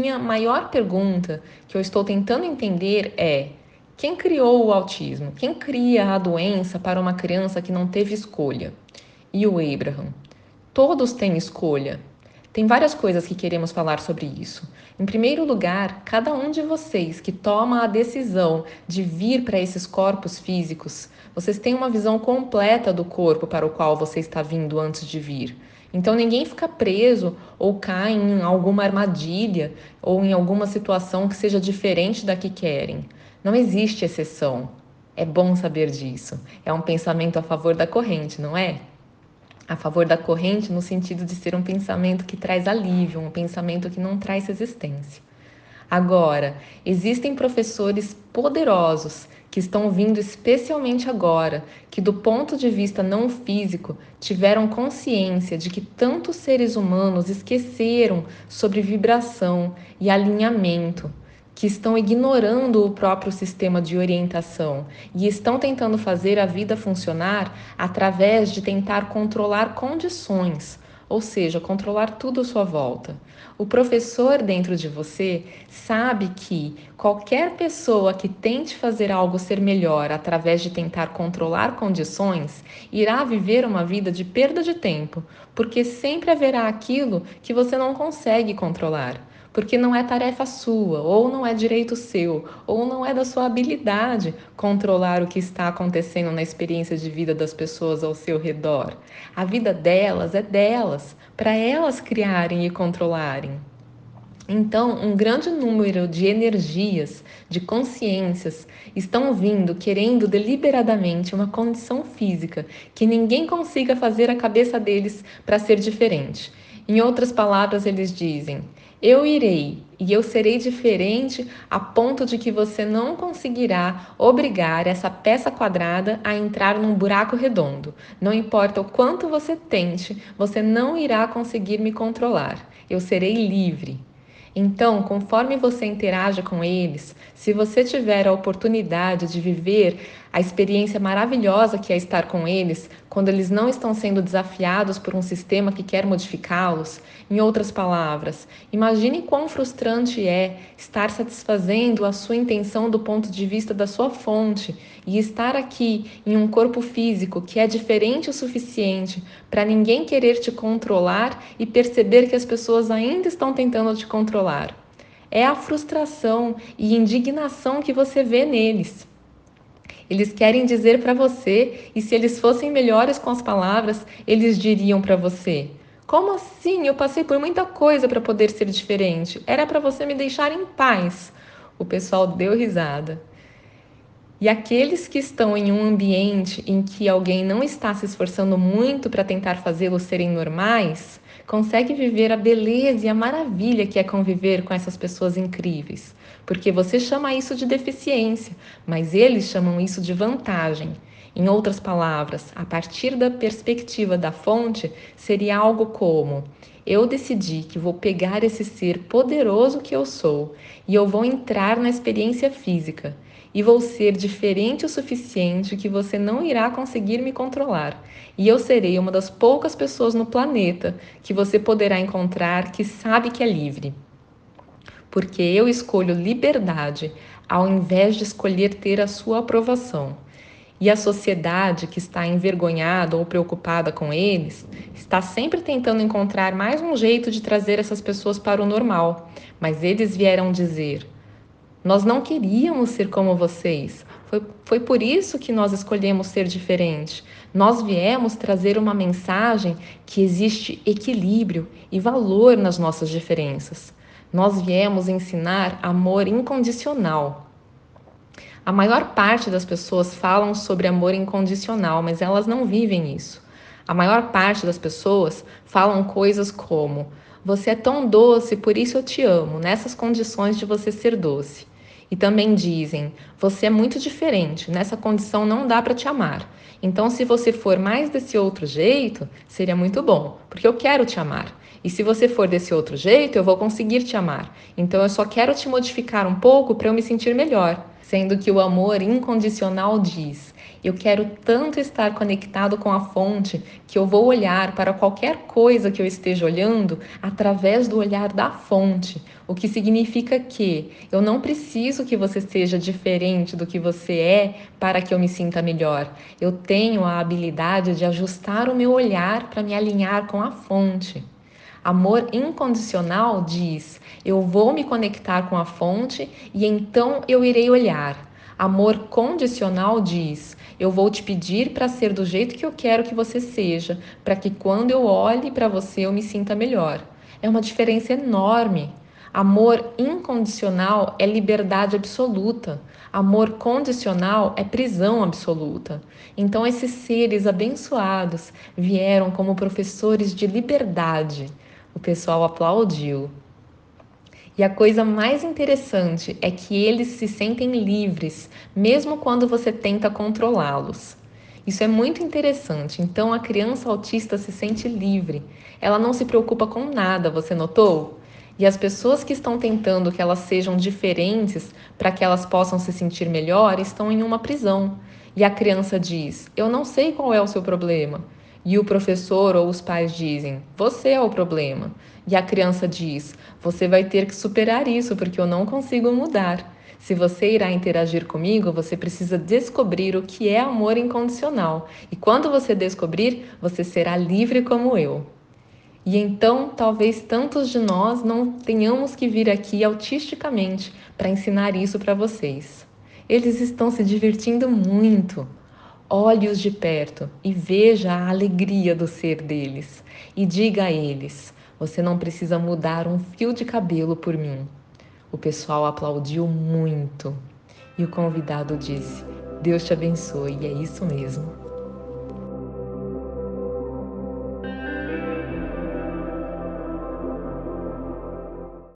minha maior pergunta que eu estou tentando entender é: quem criou o autismo? Quem cria a doença para uma criança que não teve escolha? E o Abraham? Todos têm escolha. Tem várias coisas que queremos falar sobre isso. Em primeiro lugar, cada um de vocês que toma a decisão de vir para esses corpos físicos, vocês têm uma visão completa do corpo para o qual você está vindo antes de vir. Então ninguém fica preso ou cai em alguma armadilha ou em alguma situação que seja diferente da que querem. Não existe exceção. É bom saber disso. É um pensamento a favor da corrente, não é? A favor da corrente no sentido de ser um pensamento que traz alívio, um pensamento que não traz resistência. Agora, existem professores poderosos que estão vindo especialmente agora, que do ponto de vista não físico tiveram consciência de que tantos seres humanos esqueceram sobre vibração e alinhamento, que estão ignorando o próprio sistema de orientação e estão tentando fazer a vida funcionar através de tentar controlar condições, ou seja, controlar tudo à sua volta. O professor dentro de você sabe que qualquer pessoa que tente fazer algo ser melhor através de tentar controlar condições irá viver uma vida de perda de tempo, porque sempre haverá aquilo que você não consegue controlar porque não é tarefa sua, ou não é direito seu, ou não é da sua habilidade controlar o que está acontecendo na experiência de vida das pessoas ao seu redor. A vida delas é delas, para elas criarem e controlarem. Então, um grande número de energias, de consciências, estão vindo querendo deliberadamente uma condição física que ninguém consiga fazer a cabeça deles para ser diferente. Em outras palavras, eles dizem: eu irei e eu serei diferente a ponto de que você não conseguirá obrigar essa peça quadrada a entrar num buraco redondo. Não importa o quanto você tente, você não irá conseguir me controlar. Eu serei livre. Então, conforme você interaja com eles, se você tiver a oportunidade de viver a experiência maravilhosa que é estar com eles, quando eles não estão sendo desafiados por um sistema que quer modificá-los, em outras palavras, imagine quão frustrante é estar satisfazendo a sua intenção do ponto de vista da sua fonte e estar aqui em um corpo físico que é diferente o suficiente para ninguém querer te controlar e perceber que as pessoas ainda estão tentando te controlar. É a frustração e indignação que você vê neles. Eles querem dizer para você, e se eles fossem melhores com as palavras, eles diriam para você: como assim? Eu passei por muita coisa para poder ser diferente. Era para você me deixar em paz. O pessoal deu risada. E aqueles que estão em um ambiente em que alguém não está se esforçando muito para tentar fazê-los serem normais, conseguem viver a beleza e a maravilha que é conviver com essas pessoas incríveis. Porque você chama isso de deficiência, mas eles chamam isso de vantagem. Em outras palavras, a partir da perspectiva da fonte, seria algo como: eu decidi que vou pegar esse ser poderoso que eu sou e eu vou entrar na experiência física e vou ser diferente o suficiente que você não irá conseguir me controlar. E eu serei uma das poucas pessoas no planeta que você poderá encontrar que sabe que é livre. Porque eu escolho liberdade ao invés de escolher ter a sua aprovação. E a sociedade que está envergonhada ou preocupada com eles está sempre tentando encontrar mais um jeito de trazer essas pessoas para o normal. Mas eles vieram dizer: Nós não queríamos ser como vocês. Foi, foi por isso que nós escolhemos ser diferente. Nós viemos trazer uma mensagem que existe equilíbrio e valor nas nossas diferenças. Nós viemos ensinar amor incondicional a maior parte das pessoas falam sobre amor incondicional, mas elas não vivem isso. A maior parte das pessoas falam coisas como: Você é tão doce, por isso eu te amo, nessas condições de você ser doce. E também dizem: Você é muito diferente, nessa condição não dá para te amar. Então, se você for mais desse outro jeito, seria muito bom, porque eu quero te amar. E se você for desse outro jeito, eu vou conseguir te amar. Então, eu só quero te modificar um pouco para eu me sentir melhor sendo que o amor incondicional diz: Eu quero tanto estar conectado com a fonte que eu vou olhar para qualquer coisa que eu esteja olhando através do olhar da fonte, o que significa que eu não preciso que você seja diferente do que você é para que eu me sinta melhor. Eu tenho a habilidade de ajustar o meu olhar para me alinhar com a fonte. Amor incondicional diz: eu vou me conectar com a fonte e então eu irei olhar. Amor condicional diz: eu vou te pedir para ser do jeito que eu quero que você seja, para que quando eu olhe para você eu me sinta melhor. É uma diferença enorme. Amor incondicional é liberdade absoluta. Amor condicional é prisão absoluta. Então, esses seres abençoados vieram como professores de liberdade. O pessoal aplaudiu. E a coisa mais interessante é que eles se sentem livres, mesmo quando você tenta controlá-los. Isso é muito interessante. Então a criança autista se sente livre. Ela não se preocupa com nada, você notou? E as pessoas que estão tentando que elas sejam diferentes para que elas possam se sentir melhor estão em uma prisão. E a criança diz: Eu não sei qual é o seu problema. E o professor ou os pais dizem: Você é o problema. E a criança diz: Você vai ter que superar isso porque eu não consigo mudar. Se você irá interagir comigo, você precisa descobrir o que é amor incondicional. E quando você descobrir, você será livre como eu. E então, talvez tantos de nós não tenhamos que vir aqui autisticamente para ensinar isso para vocês. Eles estão se divertindo muito. Olhe-os de perto e veja a alegria do ser deles. E diga a eles: você não precisa mudar um fio de cabelo por mim. O pessoal aplaudiu muito. E o convidado disse: Deus te abençoe, e é isso mesmo.